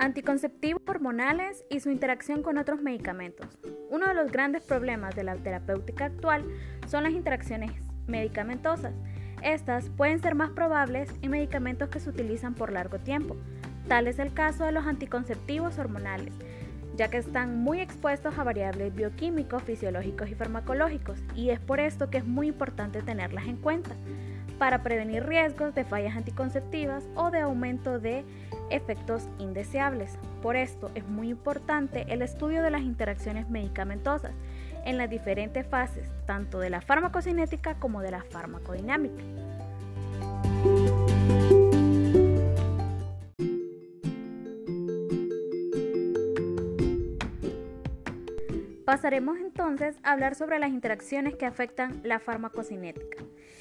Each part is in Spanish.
Anticonceptivos hormonales y su interacción con otros medicamentos. Uno de los grandes problemas de la terapéutica actual son las interacciones medicamentosas. Estas pueden ser más probables en medicamentos que se utilizan por largo tiempo. Tal es el caso de los anticonceptivos hormonales, ya que están muy expuestos a variables bioquímicos, fisiológicos y farmacológicos, y es por esto que es muy importante tenerlas en cuenta para prevenir riesgos de fallas anticonceptivas o de aumento de efectos indeseables. Por esto es muy importante el estudio de las interacciones medicamentosas en las diferentes fases, tanto de la farmacocinética como de la farmacodinámica. Pasaremos entonces a hablar sobre las interacciones que afectan la farmacocinética.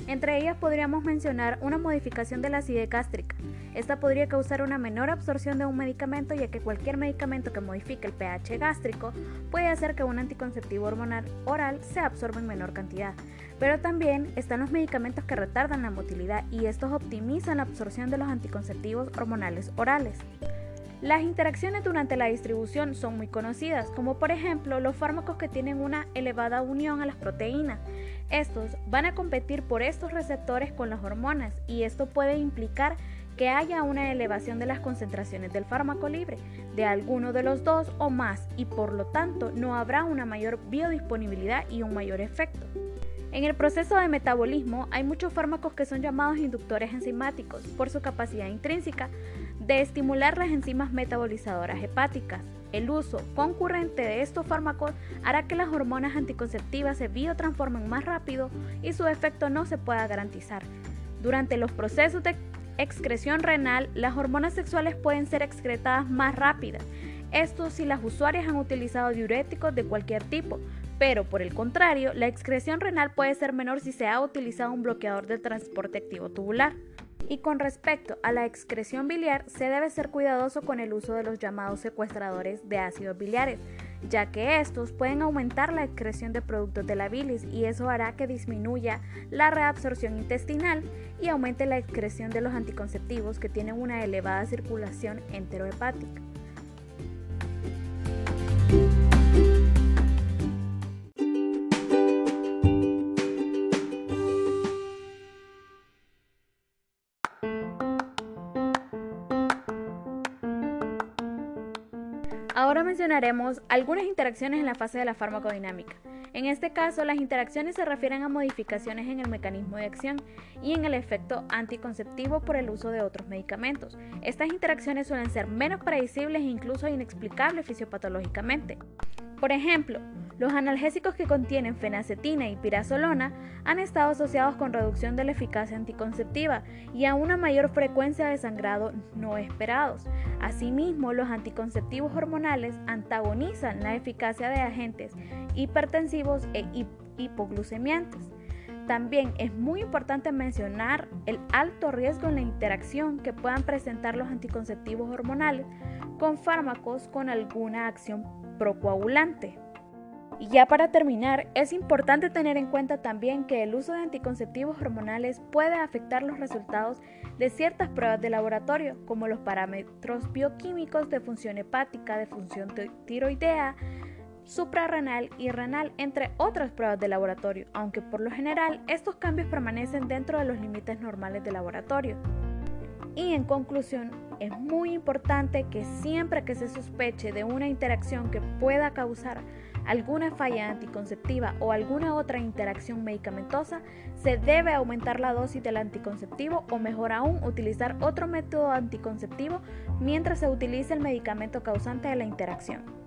Entre ellas podríamos mencionar una modificación de la acidez gástrica. Esta podría causar una menor absorción de un medicamento ya que cualquier medicamento que modifique el pH gástrico puede hacer que un anticonceptivo hormonal oral se absorba en menor cantidad. Pero también están los medicamentos que retardan la motilidad y estos optimizan la absorción de los anticonceptivos hormonales orales. Las interacciones durante la distribución son muy conocidas, como por ejemplo los fármacos que tienen una elevada unión a las proteínas. Estos van a competir por estos receptores con las hormonas y esto puede implicar que haya una elevación de las concentraciones del fármaco libre de alguno de los dos o más y por lo tanto no habrá una mayor biodisponibilidad y un mayor efecto. En el proceso de metabolismo hay muchos fármacos que son llamados inductores enzimáticos por su capacidad intrínseca de estimular las enzimas metabolizadoras hepáticas. El uso concurrente de estos fármacos hará que las hormonas anticonceptivas se biotransformen más rápido y su efecto no se pueda garantizar. Durante los procesos de excreción renal, las hormonas sexuales pueden ser excretadas más rápidas. Esto si las usuarias han utilizado diuréticos de cualquier tipo, pero por el contrario, la excreción renal puede ser menor si se ha utilizado un bloqueador del transporte activo tubular. Y con respecto a la excreción biliar, se debe ser cuidadoso con el uso de los llamados secuestradores de ácidos biliares, ya que estos pueden aumentar la excreción de productos de la bilis y eso hará que disminuya la reabsorción intestinal y aumente la excreción de los anticonceptivos que tienen una elevada circulación enterohepática. Ahora mencionaremos algunas interacciones en la fase de la farmacodinámica. En este caso, las interacciones se refieren a modificaciones en el mecanismo de acción y en el efecto anticonceptivo por el uso de otros medicamentos. Estas interacciones suelen ser menos predecibles e incluso inexplicables fisiopatológicamente. Por ejemplo, los analgésicos que contienen fenacetina y pirazolona han estado asociados con reducción de la eficacia anticonceptiva y a una mayor frecuencia de sangrado no esperados. Asimismo, los anticonceptivos hormonales antagonizan la eficacia de agentes hipertensivos e hipoglucemiantes. También es muy importante mencionar el alto riesgo en la interacción que puedan presentar los anticonceptivos hormonales con fármacos con alguna acción procoagulante. Y ya para terminar, es importante tener en cuenta también que el uso de anticonceptivos hormonales puede afectar los resultados de ciertas pruebas de laboratorio, como los parámetros bioquímicos de función hepática, de función tiroidea, suprarrenal y renal, entre otras pruebas de laboratorio, aunque por lo general estos cambios permanecen dentro de los límites normales de laboratorio. Y en conclusión, es muy importante que siempre que se sospeche de una interacción que pueda causar alguna falla anticonceptiva o alguna otra interacción medicamentosa, se debe aumentar la dosis del anticonceptivo o mejor aún utilizar otro método anticonceptivo mientras se utilice el medicamento causante de la interacción.